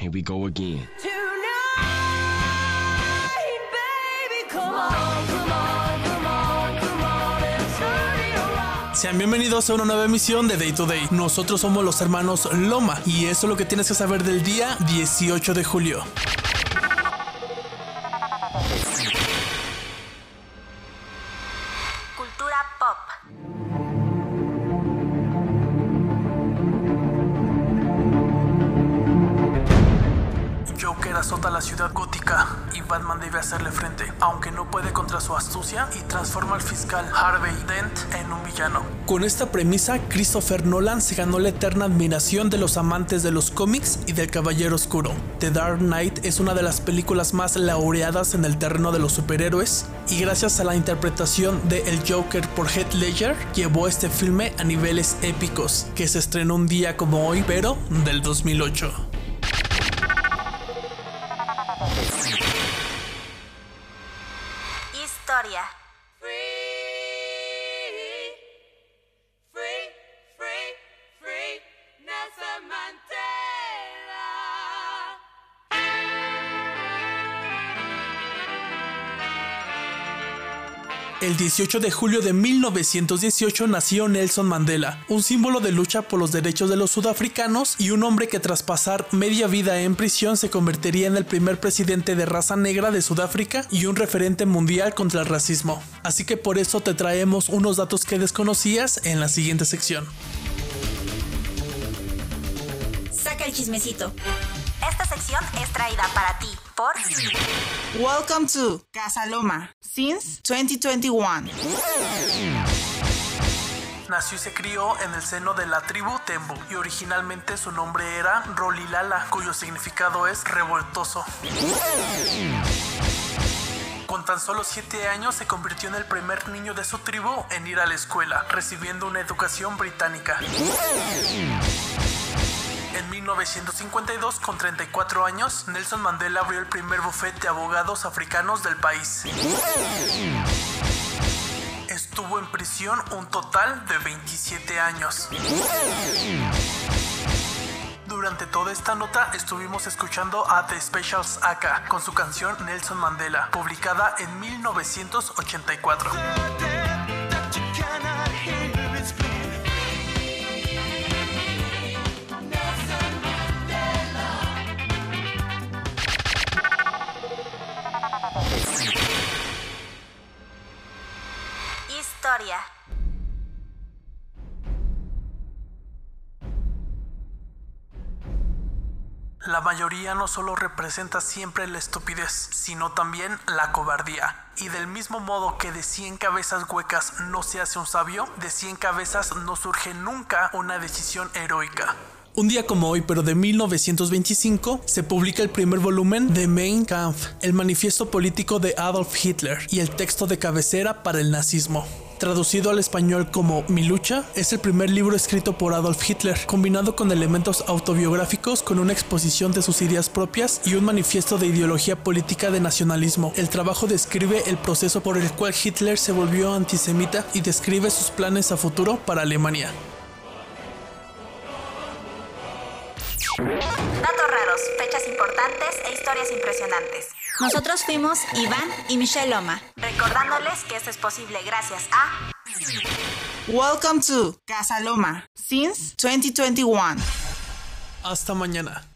Here we go again. Sean bienvenidos a una nueva emisión de Day to Day. Nosotros somos los hermanos Loma y eso es lo que tienes que saber del día 18 de julio. Azota la ciudad gótica y Batman debe hacerle frente, aunque no puede contra su astucia y transforma al fiscal Harvey Dent en un villano. Con esta premisa, Christopher Nolan se ganó la eterna admiración de los amantes de los cómics y del Caballero Oscuro. The Dark Knight es una de las películas más laureadas en el terreno de los superhéroes y gracias a la interpretación de El Joker por Heath Ledger llevó este filme a niveles épicos, que se estrenó un día como hoy, pero del 2008. Historia. El 18 de julio de 1918 nació Nelson Mandela, un símbolo de lucha por los derechos de los sudafricanos y un hombre que tras pasar media vida en prisión se convertiría en el primer presidente de raza negra de Sudáfrica y un referente mundial contra el racismo. Así que por eso te traemos unos datos que desconocías en la siguiente sección. Saca el chismecito. Sección es traída para ti por Welcome to Casa Loma since 2021. Nació y se crió en el seno de la tribu Tembu y originalmente su nombre era Rolilala, cuyo significado es revoltoso. Con tan solo 7 años se convirtió en el primer niño de su tribu en ir a la escuela, recibiendo una educación británica. En 1952, con 34 años, Nelson Mandela abrió el primer bufete de abogados africanos del país. Estuvo en prisión un total de 27 años. Durante toda esta nota estuvimos escuchando a The Specials Aka con su canción Nelson Mandela, publicada en 1984. La mayoría no solo representa siempre la estupidez, sino también la cobardía. Y del mismo modo que de 100 cabezas huecas no se hace un sabio, de 100 cabezas no surge nunca una decisión heroica. Un día como hoy, pero de 1925, se publica el primer volumen de Mein Kampf, el manifiesto político de Adolf Hitler y el texto de cabecera para el nazismo. Traducido al español como Mi lucha, es el primer libro escrito por Adolf Hitler, combinado con elementos autobiográficos con una exposición de sus ideas propias y un manifiesto de ideología política de nacionalismo. El trabajo describe el proceso por el cual Hitler se volvió antisemita y describe sus planes a futuro para Alemania. Datos raros, fechas importantes e historias impresionantes. Nosotros fuimos Iván y Michelle Loma. Recordándoles que esto es posible gracias a Welcome to Casa Loma since 2021. Hasta mañana.